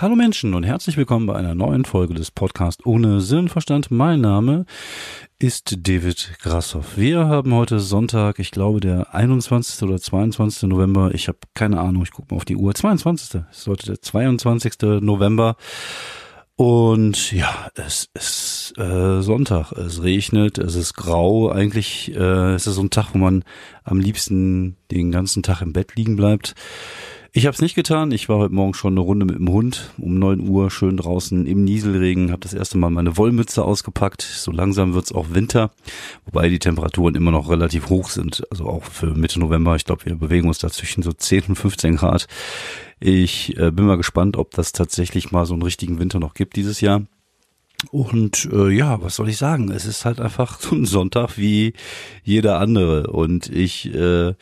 Hallo Menschen und herzlich willkommen bei einer neuen Folge des Podcasts ohne Sinnverstand. Mein Name ist David Grassoff. Wir haben heute Sonntag, ich glaube der 21. oder 22. November. Ich habe keine Ahnung, ich gucke mal auf die Uhr. 22. Es heute der 22. November. Und ja, es ist äh, Sonntag, es regnet, es ist grau. Eigentlich äh, es ist so ein Tag, wo man am liebsten den ganzen Tag im Bett liegen bleibt. Ich habe es nicht getan. Ich war heute Morgen schon eine Runde mit dem Hund um neun Uhr schön draußen im Nieselregen. Habe das erste Mal meine Wollmütze ausgepackt. So langsam wird's auch Winter, wobei die Temperaturen immer noch relativ hoch sind. Also auch für Mitte November. Ich glaube, wir bewegen uns da zwischen so 10 und 15 Grad. Ich äh, bin mal gespannt, ob das tatsächlich mal so einen richtigen Winter noch gibt dieses Jahr. Und äh, ja, was soll ich sagen? Es ist halt einfach so ein Sonntag wie jeder andere. Und ich äh,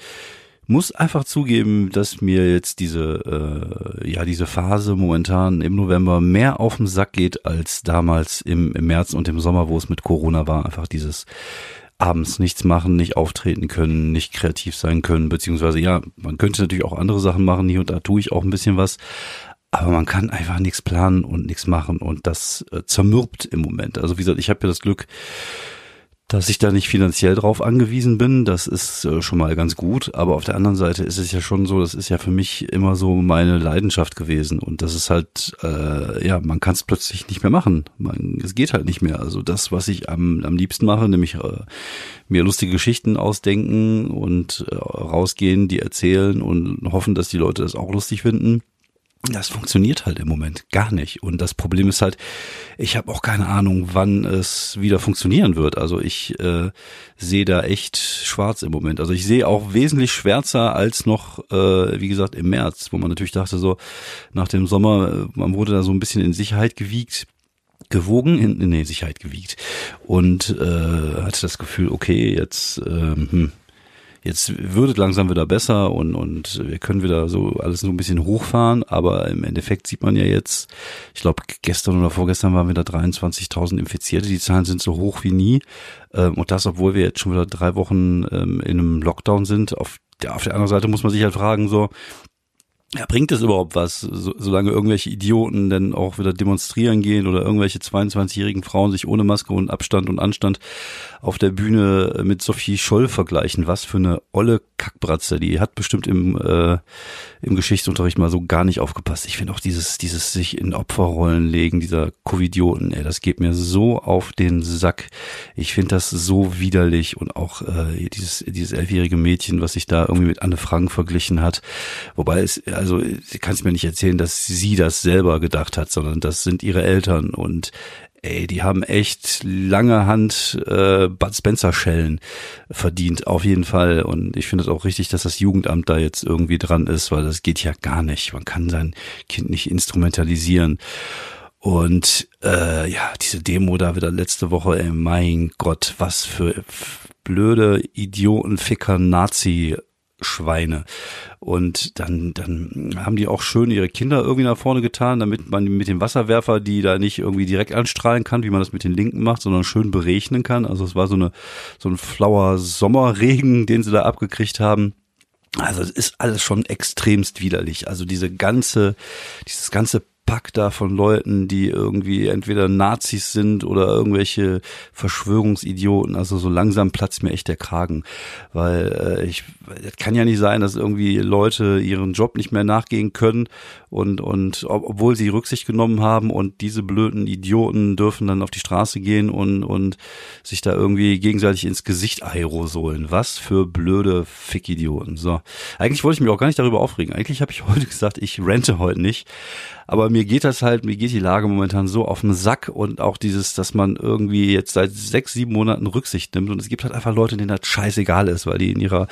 muss einfach zugeben, dass mir jetzt diese, äh, ja, diese Phase momentan im November mehr auf den Sack geht als damals im, im März und im Sommer, wo es mit Corona war. Einfach dieses abends nichts machen, nicht auftreten können, nicht kreativ sein können, beziehungsweise ja, man könnte natürlich auch andere Sachen machen, hier und da tue ich auch ein bisschen was, aber man kann einfach nichts planen und nichts machen und das äh, zermürbt im Moment. Also wie gesagt, ich habe ja das Glück, dass ich da nicht finanziell drauf angewiesen bin, das ist äh, schon mal ganz gut. Aber auf der anderen Seite ist es ja schon so, das ist ja für mich immer so meine Leidenschaft gewesen. Und das ist halt, äh, ja, man kann es plötzlich nicht mehr machen. Man, es geht halt nicht mehr. Also das, was ich am, am liebsten mache, nämlich äh, mir lustige Geschichten ausdenken und äh, rausgehen, die erzählen und hoffen, dass die Leute das auch lustig finden das funktioniert halt im Moment gar nicht. Und das Problem ist halt, ich habe auch keine Ahnung, wann es wieder funktionieren wird. Also ich äh, sehe da echt schwarz im Moment. Also ich sehe auch wesentlich schwärzer als noch, äh, wie gesagt, im März, wo man natürlich dachte, so nach dem Sommer, äh, man wurde da so ein bisschen in Sicherheit gewiegt gewogen, in, in Sicherheit gewiegt und äh, hatte das Gefühl, okay, jetzt ähm, hm, jetzt wird es langsam wieder besser und, und wir können wieder so alles so ein bisschen hochfahren, aber im Endeffekt sieht man ja jetzt, ich glaube gestern oder vorgestern waren wieder 23.000 Infizierte, die Zahlen sind so hoch wie nie ähm, und das, obwohl wir jetzt schon wieder drei Wochen ähm, in einem Lockdown sind. Auf der, auf der anderen Seite muss man sich halt fragen, so, ja, bringt es überhaupt was, so, solange irgendwelche Idioten denn auch wieder demonstrieren gehen oder irgendwelche 22-jährigen Frauen sich ohne Maske und Abstand und Anstand auf der Bühne mit Sophie Scholl vergleichen? Was für eine olle Kackbratze. Die hat bestimmt im, äh, im Geschichtsunterricht mal so gar nicht aufgepasst. Ich finde auch dieses, dieses sich in Opferrollen legen, dieser Covidioten, ey, das geht mir so auf den Sack. Ich finde das so widerlich und auch äh, dieses, dieses elfjährige Mädchen, was sich da irgendwie mit Anne Frank verglichen hat. Wobei es, also sie kann es mir nicht erzählen, dass sie das selber gedacht hat, sondern das sind ihre Eltern und ey, die haben echt lange Hand äh, Bud Spencer Schellen verdient, auf jeden Fall. Und ich finde es auch richtig, dass das Jugendamt da jetzt irgendwie dran ist, weil das geht ja gar nicht. Man kann sein Kind nicht instrumentalisieren. Und äh, ja, diese Demo da wieder letzte Woche, ey, mein Gott, was für blöde Idioten, Ficker, Nazi Schweine. Und dann, dann haben die auch schön ihre Kinder irgendwie nach vorne getan, damit man mit dem Wasserwerfer die da nicht irgendwie direkt anstrahlen kann, wie man das mit den Linken macht, sondern schön berechnen kann. Also es war so eine, so ein flauer Sommerregen, den sie da abgekriegt haben. Also es ist alles schon extremst widerlich. Also diese ganze, dieses ganze Pack da von Leuten, die irgendwie entweder Nazis sind oder irgendwelche Verschwörungsidioten. Also so langsam platzt mir echt der Kragen, weil äh, ich, das kann ja nicht sein, dass irgendwie Leute ihren Job nicht mehr nachgehen können und und ob, obwohl sie Rücksicht genommen haben und diese blöden Idioten dürfen dann auf die Straße gehen und und sich da irgendwie gegenseitig ins Gesicht aerosolen. Was für blöde Fickidioten. So, eigentlich wollte ich mich auch gar nicht darüber aufregen. Eigentlich habe ich heute gesagt, ich rente heute nicht. Aber mir geht das halt, mir geht die Lage momentan so auf den Sack und auch dieses, dass man irgendwie jetzt seit sechs, sieben Monaten Rücksicht nimmt und es gibt halt einfach Leute, denen das scheißegal ist, weil die in ihrer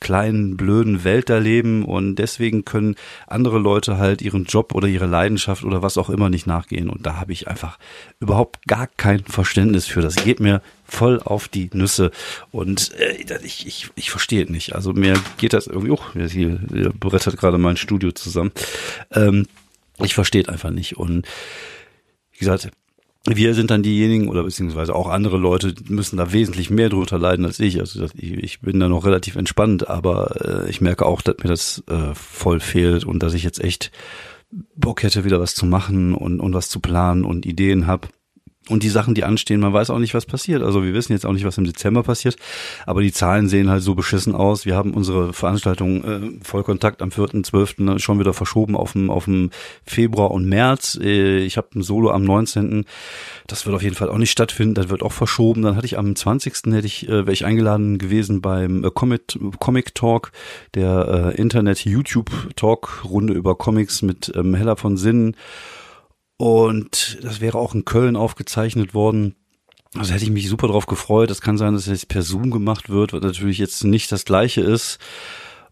kleinen, blöden Welt da leben und deswegen können andere Leute halt ihren Job oder ihre Leidenschaft oder was auch immer nicht nachgehen und da habe ich einfach überhaupt gar kein Verständnis für. Das geht mir voll auf die Nüsse und äh, ich, ich, ich verstehe nicht. Also mir geht das irgendwie, oh, hier brettert gerade mein Studio zusammen. Ähm, ich verstehe einfach nicht. Und wie gesagt, wir sind dann diejenigen oder beziehungsweise auch andere Leute müssen da wesentlich mehr drunter leiden als ich. Also ich, bin da noch relativ entspannt, aber äh, ich merke auch, dass mir das äh, voll fehlt und dass ich jetzt echt Bock hätte, wieder was zu machen und, und was zu planen und Ideen habe und die Sachen, die anstehen, man weiß auch nicht, was passiert. Also wir wissen jetzt auch nicht, was im Dezember passiert, aber die Zahlen sehen halt so beschissen aus. Wir haben unsere Veranstaltung äh, Vollkontakt am 4.12. Ne, schon wieder verschoben auf dem, auf dem Februar und März. Äh, ich habe ein Solo am 19. Das wird auf jeden Fall auch nicht stattfinden, das wird auch verschoben. Dann hatte ich am 20. hätte ich, äh, wäre ich eingeladen gewesen beim äh, Comic, Comic Talk, der äh, Internet-YouTube-Talk-Runde über Comics mit ähm, Hella von Sinnen. Und das wäre auch in Köln aufgezeichnet worden. Also hätte ich mich super drauf gefreut. Das kann sein, dass es jetzt per Zoom gemacht wird, was natürlich jetzt nicht das gleiche ist.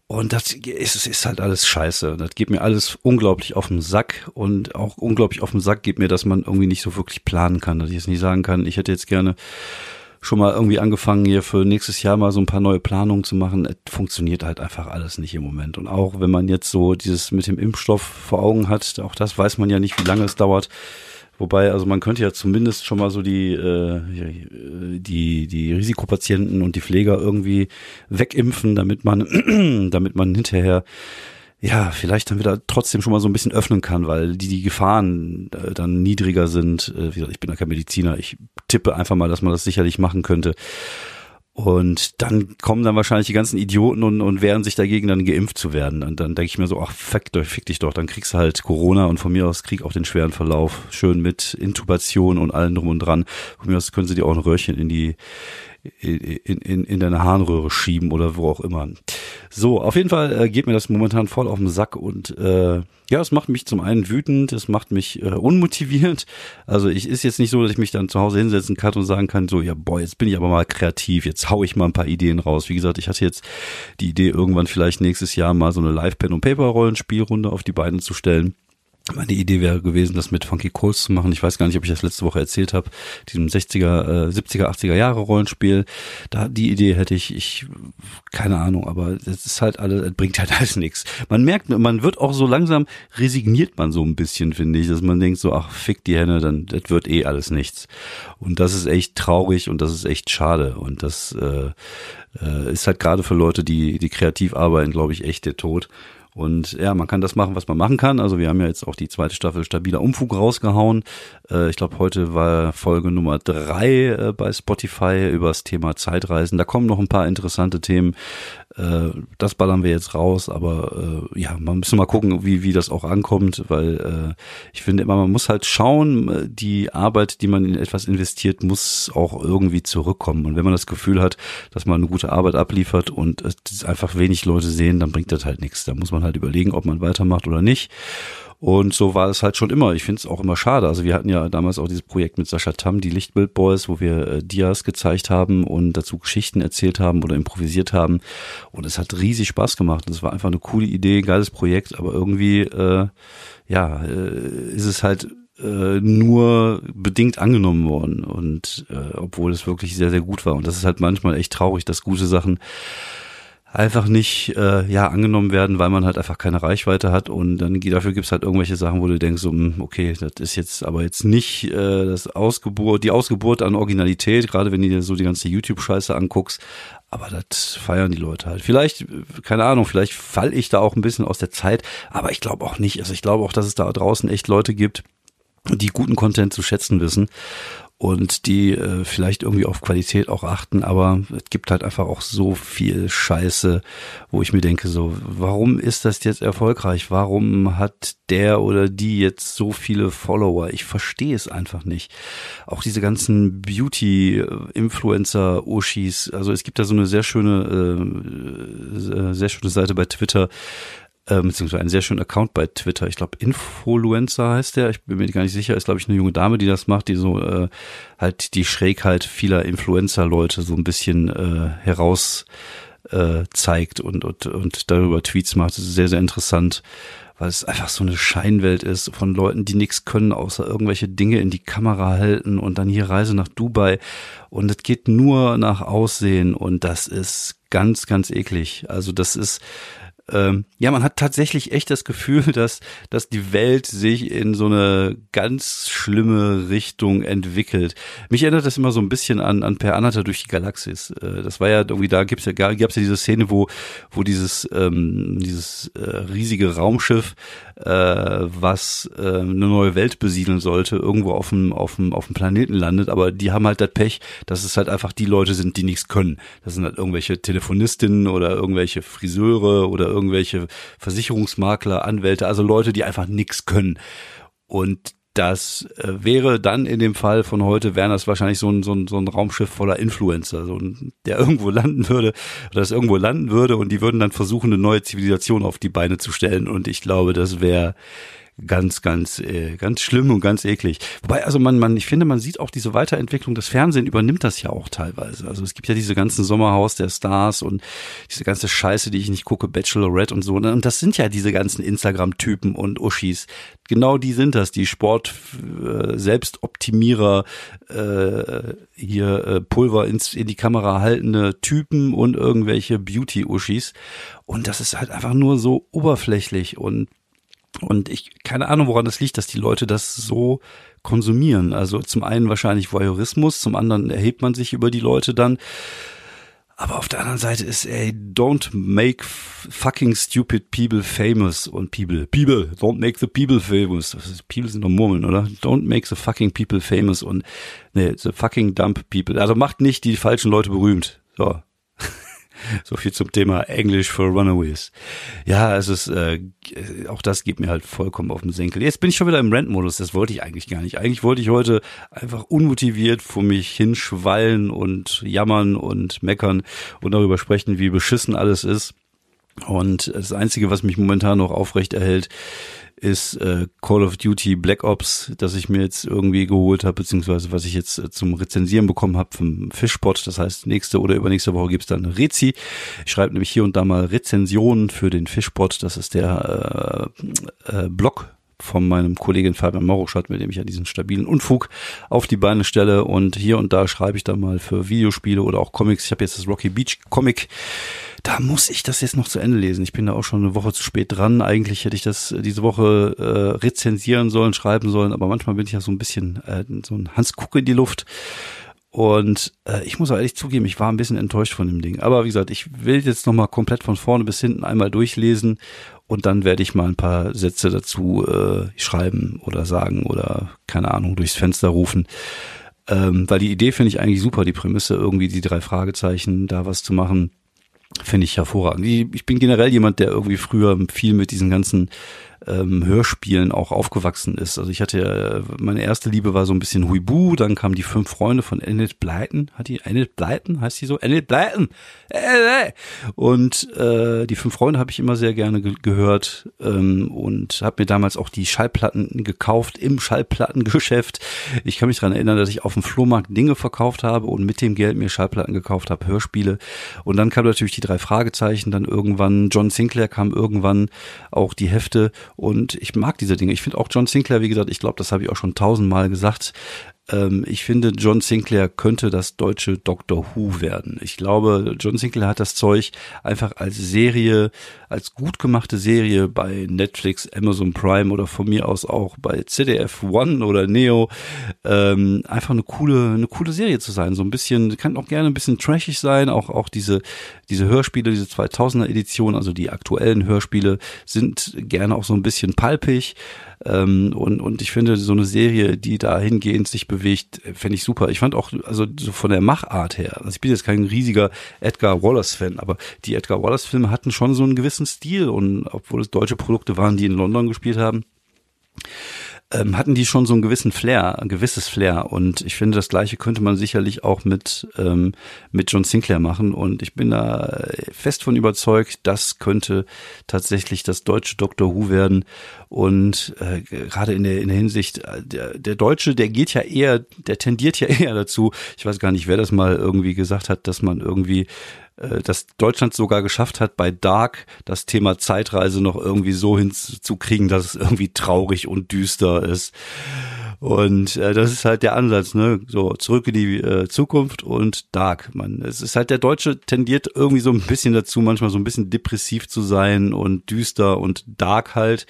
Und das ist, ist halt alles scheiße. Das geht mir alles unglaublich auf den Sack und auch unglaublich auf den Sack geht mir, dass man irgendwie nicht so wirklich planen kann, dass ich jetzt nicht sagen kann, ich hätte jetzt gerne schon mal irgendwie angefangen, hier für nächstes Jahr mal so ein paar neue Planungen zu machen. Es funktioniert halt einfach alles nicht im Moment. Und auch wenn man jetzt so dieses mit dem Impfstoff vor Augen hat, auch das weiß man ja nicht, wie lange es dauert. Wobei, also man könnte ja zumindest schon mal so die, äh, die, die Risikopatienten und die Pfleger irgendwie wegimpfen, damit man, damit man hinterher ja, vielleicht dann wieder trotzdem schon mal so ein bisschen öffnen kann, weil die, die Gefahren äh, dann niedriger sind. Äh, wie gesagt, ich bin ja kein Mediziner. Ich tippe einfach mal, dass man das sicherlich machen könnte. Und dann kommen dann wahrscheinlich die ganzen Idioten und, und wehren sich dagegen, dann geimpft zu werden. Und dann denke ich mir so, ach, fick, fick dich doch, dann kriegst du halt Corona und von mir aus krieg auch den schweren Verlauf. Schön mit Intubation und allem drum und dran. Von mir aus können sie dir auch ein Röhrchen in die, in, in, in deine Harnröhre schieben oder wo auch immer. So, auf jeden Fall äh, geht mir das momentan voll auf den Sack und äh, ja, es macht mich zum einen wütend, es macht mich äh, unmotiviert. Also ich ist jetzt nicht so, dass ich mich dann zu Hause hinsetzen kann und sagen kann, so, ja, boah, jetzt bin ich aber mal kreativ, jetzt hau ich mal ein paar Ideen raus. Wie gesagt, ich hatte jetzt die Idee, irgendwann vielleicht nächstes Jahr mal so eine Live-Pen-und-Paper-Rollenspielrunde auf die Beine zu stellen. Meine Idee wäre gewesen, das mit Funky Coles zu machen. Ich weiß gar nicht, ob ich das letzte Woche erzählt habe. Diesem 60er, äh, 70er, 80er Jahre Rollenspiel. Da die Idee hätte ich, ich keine Ahnung, aber das ist halt alles, bringt halt alles nichts. Man merkt, man wird auch so langsam resigniert man so ein bisschen, finde ich, dass man denkt so, ach fick die Henne, dann das wird eh alles nichts. Und das ist echt traurig und das ist echt schade und das äh, äh, ist halt gerade für Leute, die die kreativ arbeiten, glaube ich, echt der Tod. Und ja, man kann das machen, was man machen kann. Also wir haben ja jetzt auch die zweite Staffel stabiler Umfug rausgehauen. Äh, ich glaube, heute war Folge Nummer drei äh, bei Spotify über das Thema Zeitreisen. Da kommen noch ein paar interessante Themen. Äh, das ballern wir jetzt raus, aber äh, ja, man muss mal gucken, wie, wie das auch ankommt, weil äh, ich finde immer, man muss halt schauen, äh, die Arbeit, die man in etwas investiert, muss auch irgendwie zurückkommen. Und wenn man das Gefühl hat, dass man eine gute Arbeit abliefert und es einfach wenig Leute sehen, dann bringt das halt nichts. Da muss man halt überlegen, ob man weitermacht oder nicht. Und so war es halt schon immer. Ich finde es auch immer schade. Also wir hatten ja damals auch dieses Projekt mit Sascha Tam, die Lichtbild Boys, wo wir äh, Dias gezeigt haben und dazu Geschichten erzählt haben oder improvisiert haben. Und es hat riesig Spaß gemacht. Und es war einfach eine coole Idee, geiles Projekt, aber irgendwie, äh, ja, äh, ist es halt äh, nur bedingt angenommen worden und äh, obwohl es wirklich sehr sehr gut war und das ist halt manchmal echt traurig, dass gute Sachen einfach nicht äh, ja angenommen werden, weil man halt einfach keine Reichweite hat und dann dafür gibt's halt irgendwelche Sachen, wo du denkst, so, hm, okay, das ist jetzt aber jetzt nicht äh, das Ausgeburt, die Ausgeburt an Originalität, gerade wenn du dir so die ganze YouTube-Scheiße anguckst, aber das feiern die Leute halt. Vielleicht, keine Ahnung, vielleicht fall ich da auch ein bisschen aus der Zeit, aber ich glaube auch nicht. Also ich glaube auch, dass es da draußen echt Leute gibt, die guten Content zu schätzen wissen und die äh, vielleicht irgendwie auf Qualität auch achten, aber es gibt halt einfach auch so viel Scheiße, wo ich mir denke, so, warum ist das jetzt erfolgreich? Warum hat der oder die jetzt so viele Follower? Ich verstehe es einfach nicht. Auch diese ganzen Beauty-Influencer-Oshis, also es gibt da so eine sehr schöne, äh, sehr schöne Seite bei Twitter, äh, beziehungsweise einen sehr schönen Account bei Twitter. Ich glaube, Influencer heißt der. Ich bin mir gar nicht sicher. Ist, glaube ich, eine junge Dame, die das macht, die so äh, halt die Schrägheit vieler Influencer-Leute so ein bisschen äh, heraus äh, zeigt und, und, und darüber Tweets macht. Das ist sehr, sehr interessant, weil es einfach so eine Scheinwelt ist von Leuten, die nichts können, außer irgendwelche Dinge in die Kamera halten und dann hier Reise nach Dubai. Und es geht nur nach Aussehen und das ist ganz, ganz eklig. Also das ist ähm, ja, man hat tatsächlich echt das Gefühl, dass, dass die Welt sich in so eine ganz schlimme Richtung entwickelt. Mich erinnert das immer so ein bisschen an, an Per Anhalter durch die Galaxis. Äh, das war ja irgendwie, da gibt's ja, gab's ja diese Szene, wo, wo dieses, ähm, dieses äh, riesige Raumschiff, äh, was äh, eine neue Welt besiedeln sollte, irgendwo auf dem, auf dem, auf dem Planeten landet, aber die haben halt das Pech, dass es halt einfach die Leute sind, die nichts können. Das sind halt irgendwelche Telefonistinnen oder irgendwelche Friseure oder irgendwelche Versicherungsmakler, Anwälte, also Leute, die einfach nichts können. Und das äh, wäre dann in dem Fall von heute, wären das wahrscheinlich so ein, so ein, so ein Raumschiff voller Influencer, so ein, der irgendwo landen würde, oder das irgendwo landen würde und die würden dann versuchen, eine neue Zivilisation auf die Beine zu stellen. Und ich glaube, das wäre ganz, ganz, äh, ganz schlimm und ganz eklig. Wobei, also man, man, ich finde, man sieht auch diese Weiterentwicklung. Das Fernsehen übernimmt das ja auch teilweise. Also es gibt ja diese ganzen Sommerhaus der Stars und diese ganze Scheiße, die ich nicht gucke, Bachelorette und so. Und das sind ja diese ganzen Instagram-Typen und Uschis. Genau die sind das, die Sport äh, Selbstoptimierer, äh, hier äh, Pulver ins, in die Kamera haltende Typen und irgendwelche Beauty-Uschis. Und das ist halt einfach nur so oberflächlich und und ich, keine Ahnung, woran das liegt, dass die Leute das so konsumieren. Also zum einen wahrscheinlich Voyeurismus, zum anderen erhebt man sich über die Leute dann. Aber auf der anderen Seite ist, ey, don't make fucking stupid people famous und people, people, don't make the people famous. People sind doch Murmeln, oder? Don't make the fucking people famous und, nee, the fucking dump people. Also macht nicht die falschen Leute berühmt. So, so viel zum Thema Englisch for Runaways. Ja, es ist, äh, auch das geht mir halt vollkommen auf den Senkel. Jetzt bin ich schon wieder im Rent-Modus, das wollte ich eigentlich gar nicht. Eigentlich wollte ich heute einfach unmotiviert vor mich hinschwallen und jammern und meckern und darüber sprechen, wie beschissen alles ist. Und das Einzige, was mich momentan noch aufrecht erhält, ist äh, Call of Duty Black Ops, das ich mir jetzt irgendwie geholt habe, beziehungsweise was ich jetzt äh, zum Rezensieren bekommen habe vom Fischpot. Das heißt, nächste oder übernächste Woche gibt's dann Rezi. Ich schreibe nämlich hier und da mal Rezensionen für den Fischpot. Das ist der äh, äh, Blog von meinem Kollegen Fabian Mauruschat, mit dem ich ja diesen stabilen Unfug auf die Beine stelle. Und hier und da schreibe ich dann mal für Videospiele oder auch Comics. Ich habe jetzt das Rocky Beach Comic da muss ich das jetzt noch zu Ende lesen. Ich bin da auch schon eine Woche zu spät dran. Eigentlich hätte ich das diese Woche äh, rezensieren sollen, schreiben sollen, aber manchmal bin ich ja so ein bisschen äh, so ein Hans Kuck in die Luft. Und äh, ich muss auch ehrlich zugeben, ich war ein bisschen enttäuscht von dem Ding. Aber wie gesagt, ich will jetzt nochmal komplett von vorne bis hinten einmal durchlesen und dann werde ich mal ein paar Sätze dazu äh, schreiben oder sagen oder keine Ahnung durchs Fenster rufen. Ähm, weil die Idee finde ich eigentlich super, die Prämisse, irgendwie die drei Fragezeichen da was zu machen Finde ich hervorragend. Ich bin generell jemand, der irgendwie früher viel mit diesen ganzen ähm, Hörspielen auch aufgewachsen ist. Also ich hatte meine erste Liebe war so ein bisschen Huibu, dann kamen die fünf Freunde von Enid Blyton. Hat die Enid Blyton? Heißt die so? Enid Blyton! Und äh, die fünf Freunde habe ich immer sehr gerne ge gehört ähm, und habe mir damals auch die Schallplatten gekauft im Schallplattengeschäft. Ich kann mich daran erinnern, dass ich auf dem Flohmarkt Dinge verkauft habe und mit dem Geld mir Schallplatten gekauft habe, Hörspiele. Und dann kam natürlich die drei Fragezeichen, dann irgendwann John Sinclair kam irgendwann auch die Hefte und ich mag diese Dinge. Ich finde auch John Sinclair, wie gesagt, ich glaube, das habe ich auch schon tausendmal gesagt, ähm, ich finde, John Sinclair könnte das deutsche Doctor Who werden. Ich glaube, John Sinclair hat das Zeug einfach als Serie, als gut gemachte Serie bei Netflix, Amazon Prime oder von mir aus auch bei CDF One oder Neo, ähm, einfach eine coole, eine coole Serie zu sein. So ein bisschen, kann auch gerne ein bisschen trashig sein. Auch, auch diese, diese Hörspiele, diese 2000er Edition, also die aktuellen Hörspiele sind gerne auch so ein bisschen palpig. Ähm, und, und ich finde, so eine Serie, die dahingehend sich bewegt, fände ich super. Ich fand auch, also so von der Machart her, also ich bin jetzt kein riesiger Edgar Wallace-Fan, aber die Edgar Wallace-Filme hatten schon so einen gewissen Stil und obwohl es deutsche Produkte waren, die in London gespielt haben, ähm, hatten die schon so einen gewissen Flair, ein gewisses Flair. Und ich finde, das Gleiche könnte man sicherlich auch mit, ähm, mit John Sinclair machen. Und ich bin da fest von überzeugt, das könnte tatsächlich das deutsche Doctor Who werden. Und äh, gerade in der, in der Hinsicht, äh, der, der Deutsche, der geht ja eher, der tendiert ja eher dazu, ich weiß gar nicht, wer das mal irgendwie gesagt hat, dass man irgendwie äh, dass Deutschland sogar geschafft hat, bei Dark das Thema Zeitreise noch irgendwie so hinzukriegen, dass es irgendwie traurig und düster ist. Und äh, das ist halt der Ansatz, ne? So zurück in die äh, Zukunft und Dark. Man, es ist halt der Deutsche tendiert irgendwie so ein bisschen dazu, manchmal so ein bisschen depressiv zu sein und düster und dark halt.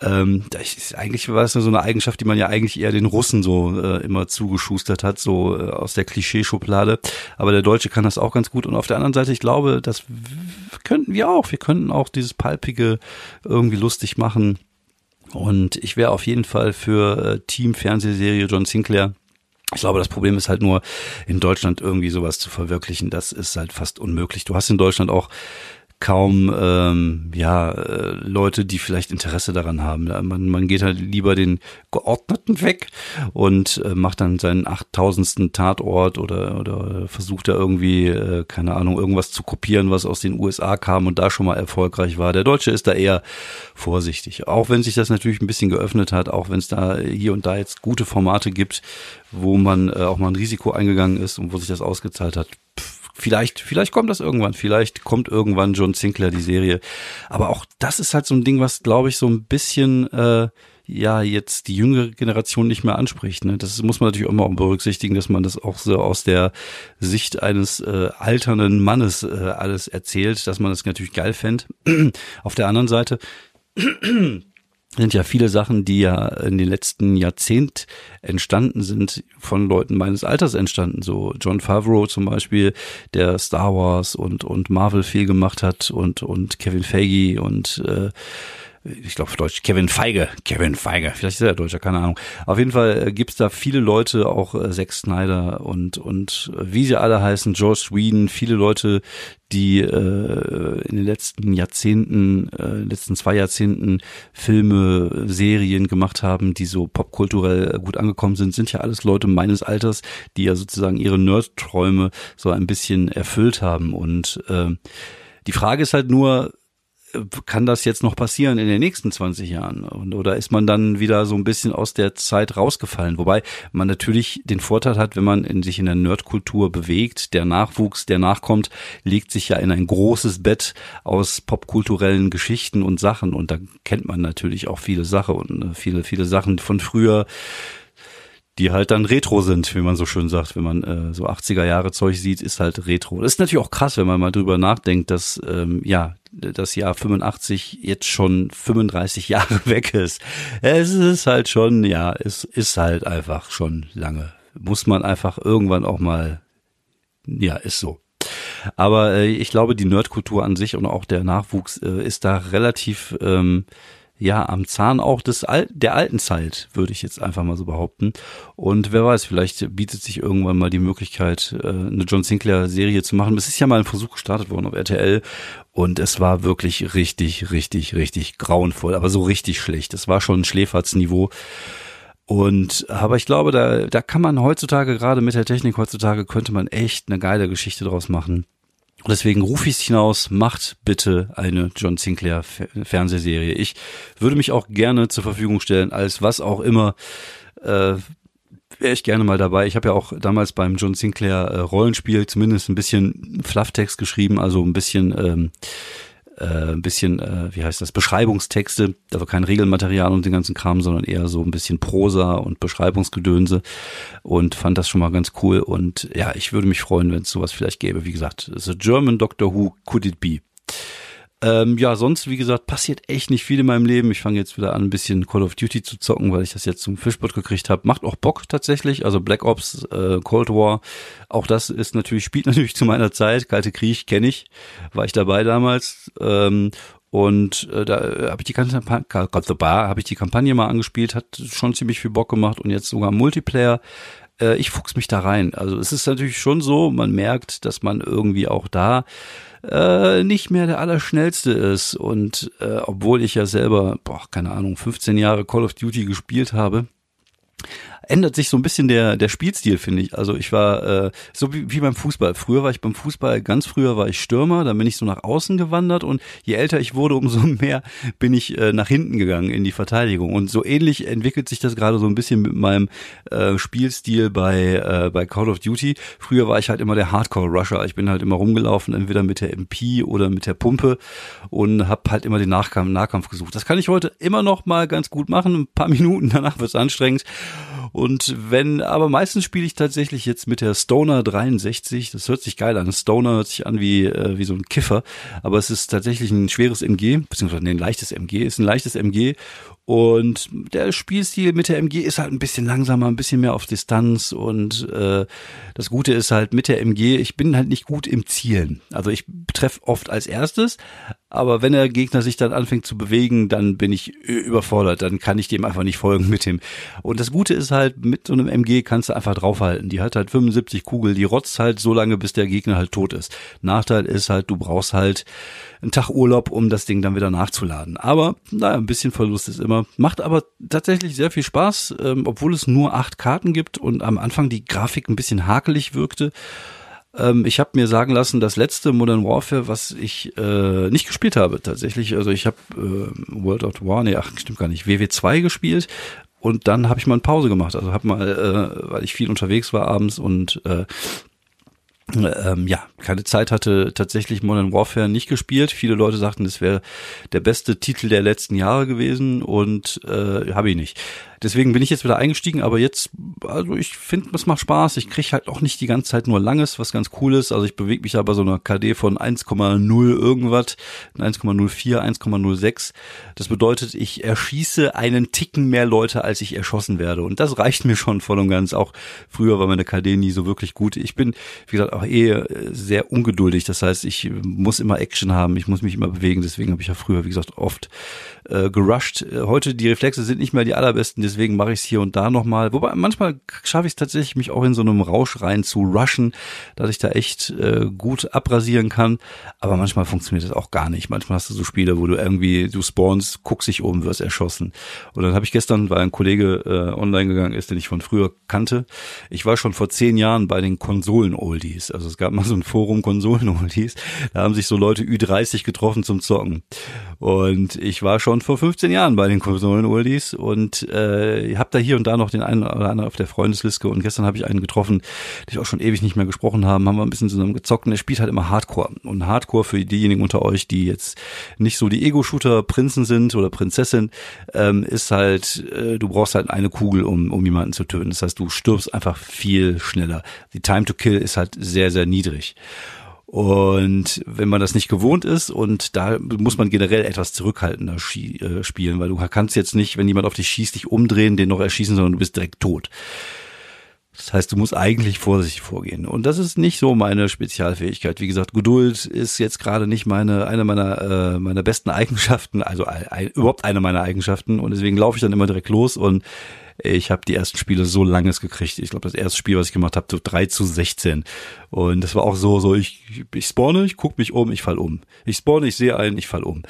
Ähm, das ist, eigentlich war es so eine Eigenschaft, die man ja eigentlich eher den Russen so äh, immer zugeschustert hat, so äh, aus der Klischeeschublade. Aber der Deutsche kann das auch ganz gut. Und auf der anderen Seite, ich glaube, das könnten wir auch. Wir könnten auch dieses Palpige irgendwie lustig machen. Und ich wäre auf jeden Fall für äh, Team Fernsehserie John Sinclair. Ich glaube, das Problem ist halt nur, in Deutschland irgendwie sowas zu verwirklichen. Das ist halt fast unmöglich. Du hast in Deutschland auch kaum ähm, ja äh, Leute, die vielleicht Interesse daran haben. Man, man geht halt lieber den Geordneten weg und äh, macht dann seinen achttausendsten Tatort oder oder versucht da irgendwie äh, keine Ahnung irgendwas zu kopieren, was aus den USA kam und da schon mal erfolgreich war. Der Deutsche ist da eher vorsichtig, auch wenn sich das natürlich ein bisschen geöffnet hat, auch wenn es da hier und da jetzt gute Formate gibt, wo man äh, auch mal ein Risiko eingegangen ist und wo sich das ausgezahlt hat. Pff, Vielleicht, vielleicht kommt das irgendwann, vielleicht kommt irgendwann John Sinclair die Serie. Aber auch das ist halt so ein Ding, was, glaube ich, so ein bisschen äh, ja jetzt die jüngere Generation nicht mehr anspricht. Ne? Das muss man natürlich auch mal berücksichtigen, dass man das auch so aus der Sicht eines äh, alternden Mannes äh, alles erzählt, dass man das natürlich geil fände. Auf der anderen Seite sind ja viele Sachen, die ja in den letzten Jahrzehnt entstanden sind, von Leuten meines Alters entstanden. So John Favreau zum Beispiel, der Star Wars und, und Marvel viel gemacht hat und, und Kevin Feige und äh, ich glaube Deutsch, Kevin Feige, Kevin Feige, vielleicht ist er Deutscher, keine Ahnung. Auf jeden Fall äh, gibt's da viele Leute, auch äh, Zack Snyder und, und äh, wie sie alle heißen, George Whedon, viele Leute, die äh, in den letzten Jahrzehnten, äh, letzten zwei Jahrzehnten Filme, Serien gemacht haben, die so popkulturell gut angekommen sind, sind ja alles Leute meines Alters, die ja sozusagen ihre Nerd-Träume so ein bisschen erfüllt haben. Und äh, die Frage ist halt nur, kann das jetzt noch passieren in den nächsten 20 Jahren? Und, oder ist man dann wieder so ein bisschen aus der Zeit rausgefallen? Wobei man natürlich den Vorteil hat, wenn man in sich in der Nerdkultur bewegt, der Nachwuchs, der nachkommt, legt sich ja in ein großes Bett aus popkulturellen Geschichten und Sachen. Und da kennt man natürlich auch viele Sachen und äh, viele, viele Sachen von früher die halt dann Retro sind, wie man so schön sagt, wenn man äh, so 80er Jahre Zeug sieht, ist halt Retro. Das ist natürlich auch krass, wenn man mal drüber nachdenkt, dass ähm, ja das Jahr 85 jetzt schon 35 Jahre weg ist. Es ist halt schon, ja, es ist halt einfach schon lange. Muss man einfach irgendwann auch mal, ja, ist so. Aber äh, ich glaube, die Nerdkultur an sich und auch der Nachwuchs äh, ist da relativ ähm, ja am Zahn auch des Al der alten Zeit, würde ich jetzt einfach mal so behaupten. Und wer weiß, vielleicht bietet sich irgendwann mal die Möglichkeit, äh, eine John Sinclair Serie zu machen. Es ist ja mal ein Versuch gestartet worden auf RTL und es war wirklich richtig, richtig, richtig grauenvoll, aber so richtig schlecht. Es war schon ein Schläferzniveau. Und aber ich glaube, da, da kann man heutzutage, gerade mit der Technik heutzutage, könnte man echt eine geile Geschichte draus machen. Und deswegen rufe ich es hinaus, macht bitte eine John Sinclair Fernsehserie. Ich würde mich auch gerne zur Verfügung stellen, als was auch immer. Äh, Wäre ich gerne mal dabei. Ich habe ja auch damals beim John Sinclair äh, Rollenspiel zumindest ein bisschen Flufftext geschrieben, also ein bisschen ähm, äh, ein bisschen, äh, wie heißt das, Beschreibungstexte, also kein Regelmaterial und den ganzen Kram, sondern eher so ein bisschen Prosa und Beschreibungsgedönse und fand das schon mal ganz cool und ja, ich würde mich freuen, wenn es sowas vielleicht gäbe. Wie gesagt, The German Doctor Who Could It Be? Ähm, ja, sonst, wie gesagt, passiert echt nicht viel in meinem Leben. Ich fange jetzt wieder an, ein bisschen Call of Duty zu zocken, weil ich das jetzt zum Fischbot gekriegt habe. Macht auch Bock tatsächlich. Also Black Ops, äh, Cold War, auch das ist natürlich, spielt natürlich zu meiner Zeit. Kalte Krieg kenne ich, war ich dabei damals. Ähm, und äh, da habe ich die ganze habe ich die Kampagne mal angespielt, hat schon ziemlich viel Bock gemacht und jetzt sogar Multiplayer äh, ich fuchs mich da rein. Also es ist natürlich schon so, man merkt, dass man irgendwie auch da äh, nicht mehr der Allerschnellste ist. Und äh, obwohl ich ja selber, boah, keine Ahnung, 15 Jahre Call of Duty gespielt habe, ändert sich so ein bisschen der, der Spielstil, finde ich. Also ich war äh, so wie, wie beim Fußball. Früher war ich beim Fußball, ganz früher war ich Stürmer, dann bin ich so nach außen gewandert und je älter ich wurde, umso mehr bin ich äh, nach hinten gegangen in die Verteidigung. Und so ähnlich entwickelt sich das gerade so ein bisschen mit meinem äh, Spielstil bei, äh, bei Call of Duty. Früher war ich halt immer der Hardcore-Rusher. Ich bin halt immer rumgelaufen, entweder mit der MP oder mit der Pumpe und habe halt immer den Nachkampf, Nahkampf gesucht. Das kann ich heute immer noch mal ganz gut machen. Ein paar Minuten danach wird's anstrengend. Und wenn, aber meistens spiele ich tatsächlich jetzt mit der Stoner 63. Das hört sich geil an. Stoner hört sich an wie, äh, wie so ein Kiffer, aber es ist tatsächlich ein schweres MG, beziehungsweise ein leichtes MG, ist ein leichtes MG und der Spielstil mit der MG ist halt ein bisschen langsamer, ein bisschen mehr auf Distanz. Und äh, das Gute ist halt mit der MG, ich bin halt nicht gut im Zielen. Also ich treffe oft als erstes, aber wenn der Gegner sich dann anfängt zu bewegen, dann bin ich überfordert. Dann kann ich dem einfach nicht folgen mit dem. Und das Gute ist halt, mit so einem MG kannst du einfach draufhalten. Die hat halt 75 Kugel, die rotzt halt so lange, bis der Gegner halt tot ist. Nachteil ist halt, du brauchst halt einen Tag Urlaub, um das Ding dann wieder nachzuladen. Aber naja, ein bisschen Verlust ist immer. Macht aber tatsächlich sehr viel Spaß, ähm, obwohl es nur acht Karten gibt und am Anfang die Grafik ein bisschen hakelig wirkte. Ähm, ich habe mir sagen lassen, das letzte Modern Warfare, was ich äh, nicht gespielt habe tatsächlich, also ich habe äh, World of War, nee, ach, stimmt gar nicht, WW2 gespielt und dann habe ich mal eine Pause gemacht. Also habe mal, äh, weil ich viel unterwegs war abends und äh, ähm, ja, keine Zeit hatte, tatsächlich Modern Warfare nicht gespielt. Viele Leute sagten, das wäre der beste Titel der letzten Jahre gewesen und äh, habe ich nicht. Deswegen bin ich jetzt wieder eingestiegen, aber jetzt, also ich finde, es macht Spaß. Ich kriege halt auch nicht die ganze Zeit nur Langes, was ganz cool ist. Also ich bewege mich da bei so einer KD von 1,0 irgendwas, 1,04, 1,06. Das bedeutet, ich erschieße einen Ticken mehr Leute, als ich erschossen werde. Und das reicht mir schon voll und ganz. Auch früher war meine KD nie so wirklich gut. Ich bin, wie gesagt, auch eh sehr ungeduldig. Das heißt, ich muss immer Action haben, ich muss mich immer bewegen. Deswegen habe ich ja früher, wie gesagt, oft äh, gerusht. Heute die Reflexe sind nicht mehr die allerbesten, deswegen mache ich es hier und da nochmal. Wobei manchmal schaffe ich es tatsächlich, mich auch in so einem Rausch rein zu rushen, dass ich da echt äh, gut abrasieren kann. Aber manchmal funktioniert das auch gar nicht. Manchmal hast du so Spiele, wo du irgendwie, du spawnst, guckst dich um, wirst erschossen. Und dann habe ich gestern, weil ein Kollege äh, online gegangen ist, den ich von früher kannte, ich war schon vor zehn Jahren bei den Konsolen-Oldies. Also es gab mal so ein Forum Konsolen-Oldies. Da haben sich so Leute Ü30 getroffen zum Zocken. Und ich war schon vor 15 Jahren bei den Konsolen-Oldies und äh, habe da hier und da noch den einen oder anderen auf der Freundesliste und gestern habe ich einen getroffen, den ich auch schon ewig nicht mehr gesprochen haben, haben wir ein bisschen zusammen gezockt und er spielt halt immer Hardcore. Und Hardcore für diejenigen unter euch, die jetzt nicht so die Ego-Shooter-Prinzen sind oder Prinzessin, ähm, ist halt, äh, du brauchst halt eine Kugel, um, um jemanden zu töten. Das heißt, du stirbst einfach viel schneller. Die Time to Kill ist halt sehr, sehr niedrig. Und wenn man das nicht gewohnt ist und da muss man generell etwas zurückhaltender äh, spielen, weil du kannst jetzt nicht, wenn jemand auf dich schießt, dich umdrehen, den noch erschießen, sondern du bist direkt tot. Das heißt, du musst eigentlich vorsichtig vorgehen. Und das ist nicht so meine Spezialfähigkeit. Wie gesagt, Geduld ist jetzt gerade nicht meine, eine meiner, äh, meiner besten Eigenschaften, also ein, überhaupt eine meiner Eigenschaften. Und deswegen laufe ich dann immer direkt los und ich habe die ersten Spiele so langes gekriegt. Ich glaube, das erste Spiel, was ich gemacht habe, so 3 zu 16. Und das war auch so, so ich, ich spawne, ich guck mich um, ich fall um. Ich spawne, ich sehe einen, ich fall um.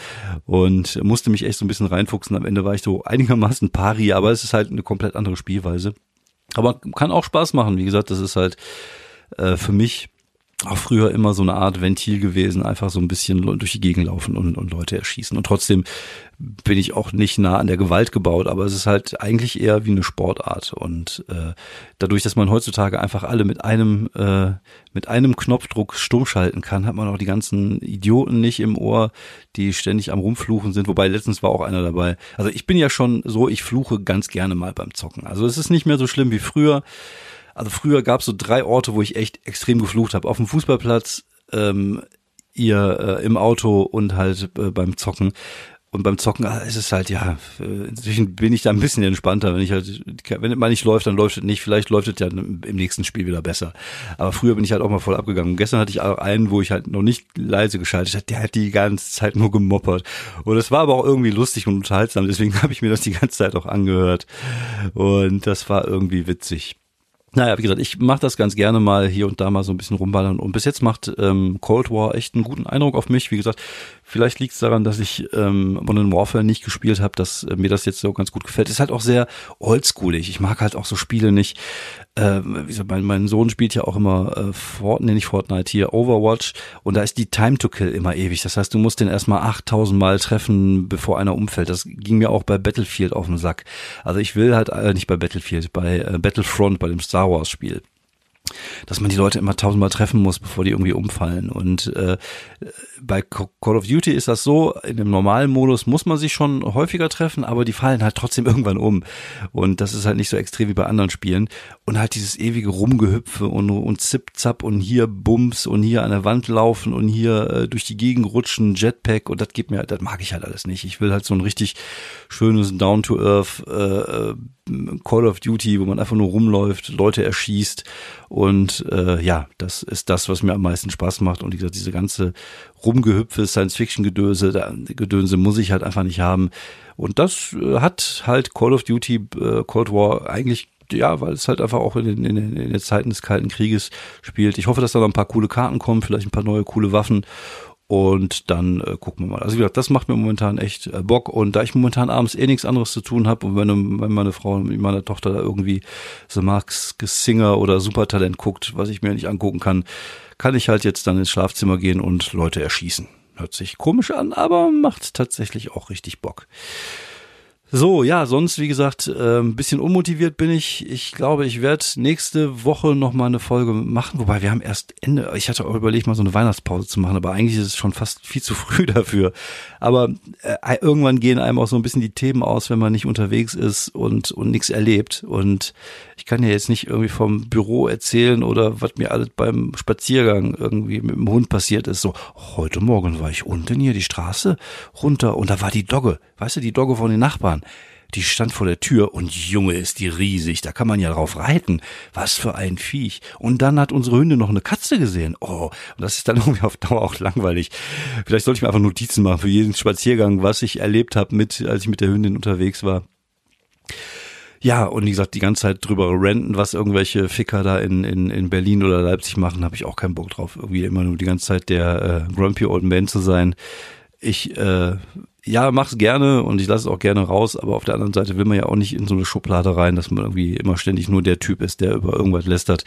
Und musste mich echt so ein bisschen reinfuchsen. Am Ende war ich so einigermaßen pari, aber es ist halt eine komplett andere Spielweise. Aber kann auch Spaß machen. Wie gesagt, das ist halt äh, für mich auch früher immer so eine Art Ventil gewesen, einfach so ein bisschen durch die Gegend laufen und, und Leute erschießen. Und trotzdem bin ich auch nicht nah an der Gewalt gebaut, aber es ist halt eigentlich eher wie eine Sportart. Und äh, dadurch, dass man heutzutage einfach alle mit einem äh, mit einem Knopfdruck stumm schalten kann, hat man auch die ganzen Idioten nicht im Ohr, die ständig am rumfluchen sind. Wobei letztens war auch einer dabei. Also ich bin ja schon so, ich fluche ganz gerne mal beim Zocken. Also es ist nicht mehr so schlimm wie früher. Also früher gab es so drei Orte, wo ich echt extrem geflucht habe. Auf dem Fußballplatz, ähm, ihr äh, im Auto und halt äh, beim Zocken. Und beim Zocken ah, ist es halt, ja, äh, inzwischen bin ich da ein bisschen entspannter. Wenn ich halt, wenn es mal nicht läuft, dann läuft es nicht. Vielleicht läuft es ja im nächsten Spiel wieder besser. Aber früher bin ich halt auch mal voll abgegangen. Und gestern hatte ich auch einen, wo ich halt noch nicht leise geschaltet habe. Der hat die ganze Zeit nur gemoppert. Und es war aber auch irgendwie lustig und unterhaltsam. Deswegen habe ich mir das die ganze Zeit auch angehört. Und das war irgendwie witzig. Naja, wie gesagt, ich mache das ganz gerne mal hier und da mal so ein bisschen rumballern. Und bis jetzt macht ähm, Cold War echt einen guten Eindruck auf mich. Wie gesagt, vielleicht liegt es daran, dass ich ähm, Modern Warfare nicht gespielt habe, dass äh, mir das jetzt so ganz gut gefällt. Ist halt auch sehr oldschoolig. Ich mag halt auch so Spiele nicht, äh, wie gesagt, mein, mein Sohn spielt ja auch immer äh, Fortnite, nee, nicht Fortnite hier, Overwatch und da ist die Time to Kill immer ewig. Das heißt, du musst den erstmal 8000 Mal treffen, bevor einer umfällt. Das ging mir auch bei Battlefield auf den Sack. Also ich will halt, äh, nicht bei Battlefield, bei äh, Battlefront, bei dem Star Wars Spiel dass man die Leute immer tausendmal treffen muss, bevor die irgendwie umfallen. Und äh, bei Call of Duty ist das so, in dem normalen Modus muss man sich schon häufiger treffen, aber die fallen halt trotzdem irgendwann um. Und das ist halt nicht so extrem wie bei anderen Spielen. Und halt dieses ewige Rumgehüpfe und, und Zip-Zap und hier Bums und hier an der Wand laufen und hier äh, durch die Gegend rutschen, Jetpack und das gibt mir, das mag ich halt alles nicht. Ich will halt so ein richtig schönes Down-to-Earth äh, Call of Duty, wo man einfach nur rumläuft, Leute erschießt und äh, ja, das ist das, was mir am meisten Spaß macht und wie gesagt, diese ganze Rumgehüpfe, Science-Fiction-Gedöse, Gedönse muss ich halt einfach nicht haben und das äh, hat halt Call of Duty äh, Cold War eigentlich ja, weil es halt einfach auch in den, in, den, in den Zeiten des Kalten Krieges spielt. Ich hoffe, dass da noch ein paar coole Karten kommen, vielleicht ein paar neue coole Waffen und dann äh, gucken wir mal. Also wie gesagt, das macht mir momentan echt äh, Bock. Und da ich momentan abends eh nichts anderes zu tun habe und wenn, wenn meine Frau mit meiner Tochter da irgendwie so Max Singer oder Supertalent guckt, was ich mir nicht angucken kann, kann ich halt jetzt dann ins Schlafzimmer gehen und Leute erschießen. Hört sich komisch an, aber macht tatsächlich auch richtig Bock. So, ja, sonst, wie gesagt, ein bisschen unmotiviert bin ich. Ich glaube, ich werde nächste Woche noch mal eine Folge machen, wobei wir haben erst Ende, ich hatte auch überlegt, mal so eine Weihnachtspause zu machen, aber eigentlich ist es schon fast viel zu früh dafür. Aber äh, irgendwann gehen einem auch so ein bisschen die Themen aus, wenn man nicht unterwegs ist und, und nichts erlebt. Und ich kann ja jetzt nicht irgendwie vom Büro erzählen oder was mir alles beim Spaziergang irgendwie mit dem Hund passiert ist. So, heute Morgen war ich unten hier die Straße runter und da war die Dogge, weißt du, die Dogge von den Nachbarn die stand vor der Tür und Junge ist die riesig, da kann man ja drauf reiten. Was für ein Viech. Und dann hat unsere Hündin noch eine Katze gesehen. Oh, und das ist dann irgendwie auf Dauer auch langweilig. Vielleicht sollte ich mir einfach Notizen machen für jeden Spaziergang, was ich erlebt habe mit, als ich mit der Hündin unterwegs war. Ja, und wie gesagt, die ganze Zeit drüber renten, was irgendwelche Ficker da in, in, in Berlin oder Leipzig machen, habe ich auch keinen Bock drauf. Irgendwie immer nur die ganze Zeit der äh, grumpy old man zu sein. Ich äh, ja, mach's gerne und ich lasse es auch gerne raus, aber auf der anderen Seite will man ja auch nicht in so eine Schublade rein, dass man irgendwie immer ständig nur der Typ ist, der über irgendwas lästert.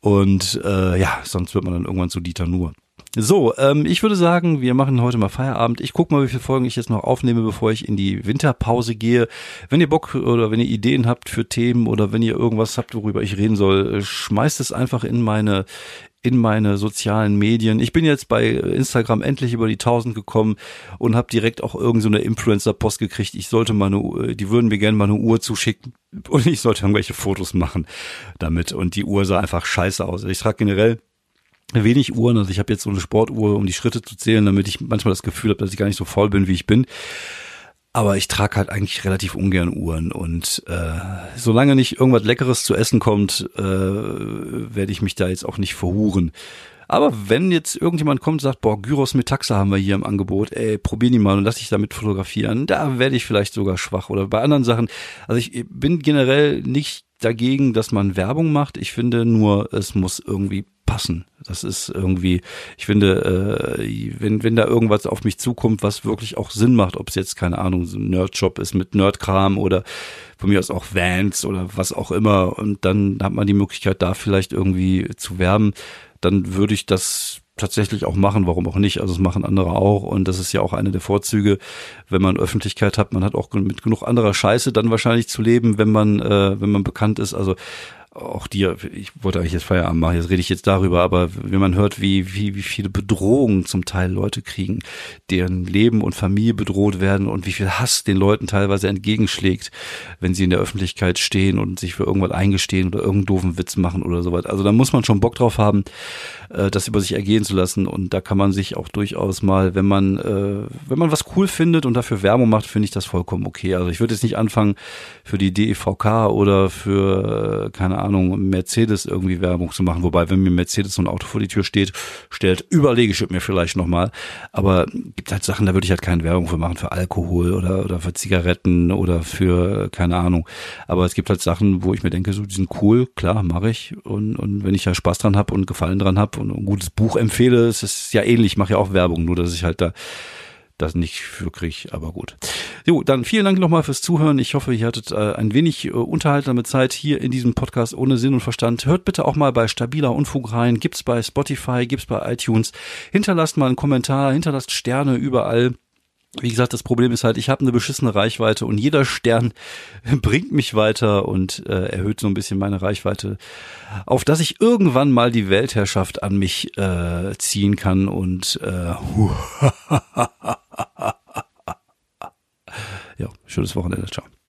Und äh, ja, sonst wird man dann irgendwann zu Dieter nur. So, ähm, ich würde sagen, wir machen heute mal Feierabend. Ich gucke mal, wie viele Folgen ich jetzt noch aufnehme, bevor ich in die Winterpause gehe. Wenn ihr Bock oder wenn ihr Ideen habt für Themen oder wenn ihr irgendwas habt, worüber ich reden soll, äh, schmeißt es einfach in meine in meine sozialen Medien. Ich bin jetzt bei Instagram endlich über die 1000 gekommen und habe direkt auch irgendeine so Influencer-Post gekriegt. Ich sollte mal eine, die würden mir gerne mal eine Uhr zuschicken und ich sollte irgendwelche Fotos machen damit. Und die Uhr sah einfach scheiße aus. Ich trage generell wenig Uhren. Also ich habe jetzt so eine Sportuhr, um die Schritte zu zählen, damit ich manchmal das Gefühl habe, dass ich gar nicht so faul bin, wie ich bin. Aber ich trage halt eigentlich relativ ungern Uhren und äh, solange nicht irgendwas Leckeres zu essen kommt, äh, werde ich mich da jetzt auch nicht verhuren. Aber wenn jetzt irgendjemand kommt und sagt, boah, Gyros mit Taxa haben wir hier im Angebot, ey, probier die mal und lass dich damit fotografieren, da werde ich vielleicht sogar schwach. Oder bei anderen Sachen, also ich bin generell nicht dagegen, dass man Werbung macht. Ich finde nur, es muss irgendwie passen. Das ist irgendwie, ich finde, äh, wenn, wenn da irgendwas auf mich zukommt, was wirklich auch Sinn macht, ob es jetzt, keine Ahnung, so ein Nerdshop ist mit Nerdkram oder von mir aus auch Vans oder was auch immer, und dann hat man die Möglichkeit, da vielleicht irgendwie zu werben, dann würde ich das tatsächlich auch machen, warum auch nicht? Also es machen andere auch und das ist ja auch eine der Vorzüge, wenn man Öffentlichkeit hat. Man hat auch mit genug anderer Scheiße dann wahrscheinlich zu leben, wenn man äh, wenn man bekannt ist. Also auch dir, ich wollte eigentlich jetzt Feierabend machen, jetzt rede ich jetzt darüber, aber wenn man hört, wie, wie, wie viele Bedrohungen zum Teil Leute kriegen, deren Leben und Familie bedroht werden und wie viel Hass den Leuten teilweise entgegenschlägt, wenn sie in der Öffentlichkeit stehen und sich für irgendwas eingestehen oder irgendeinen doofen Witz machen oder sowas. Also da muss man schon Bock drauf haben, äh, das über sich ergehen zu lassen und da kann man sich auch durchaus mal, wenn man, äh, wenn man was cool findet und dafür Werbung macht, finde ich das vollkommen okay. Also ich würde jetzt nicht anfangen, für die DEVK oder für, äh, keine Ahnung, Ahnung, Mercedes irgendwie Werbung zu machen. Wobei, wenn mir Mercedes so ein Auto vor die Tür steht, stellt, überlege ich mir vielleicht nochmal. Aber gibt halt Sachen, da würde ich halt keine Werbung für machen, für Alkohol oder, oder für Zigaretten oder für, keine Ahnung. Aber es gibt halt Sachen, wo ich mir denke, so, die sind cool, klar, mache ich. Und, und wenn ich ja Spaß dran habe und Gefallen dran habe und ein gutes Buch empfehle, es ist ja ähnlich, ich mache ja auch Werbung, nur dass ich halt da das nicht wirklich, aber gut. Jo, dann vielen Dank nochmal fürs Zuhören. Ich hoffe, ihr hattet äh, ein wenig äh, unterhaltsame Zeit hier in diesem Podcast ohne Sinn und Verstand. Hört bitte auch mal bei Stabiler Unfug rein. Gibt's bei Spotify, gibt's bei iTunes. Hinterlasst mal einen Kommentar, hinterlasst Sterne überall wie gesagt, das Problem ist halt, ich habe eine beschissene Reichweite und jeder Stern bringt mich weiter und äh, erhöht so ein bisschen meine Reichweite, auf dass ich irgendwann mal die Weltherrschaft an mich äh, ziehen kann und äh, ja, schönes Wochenende, ciao.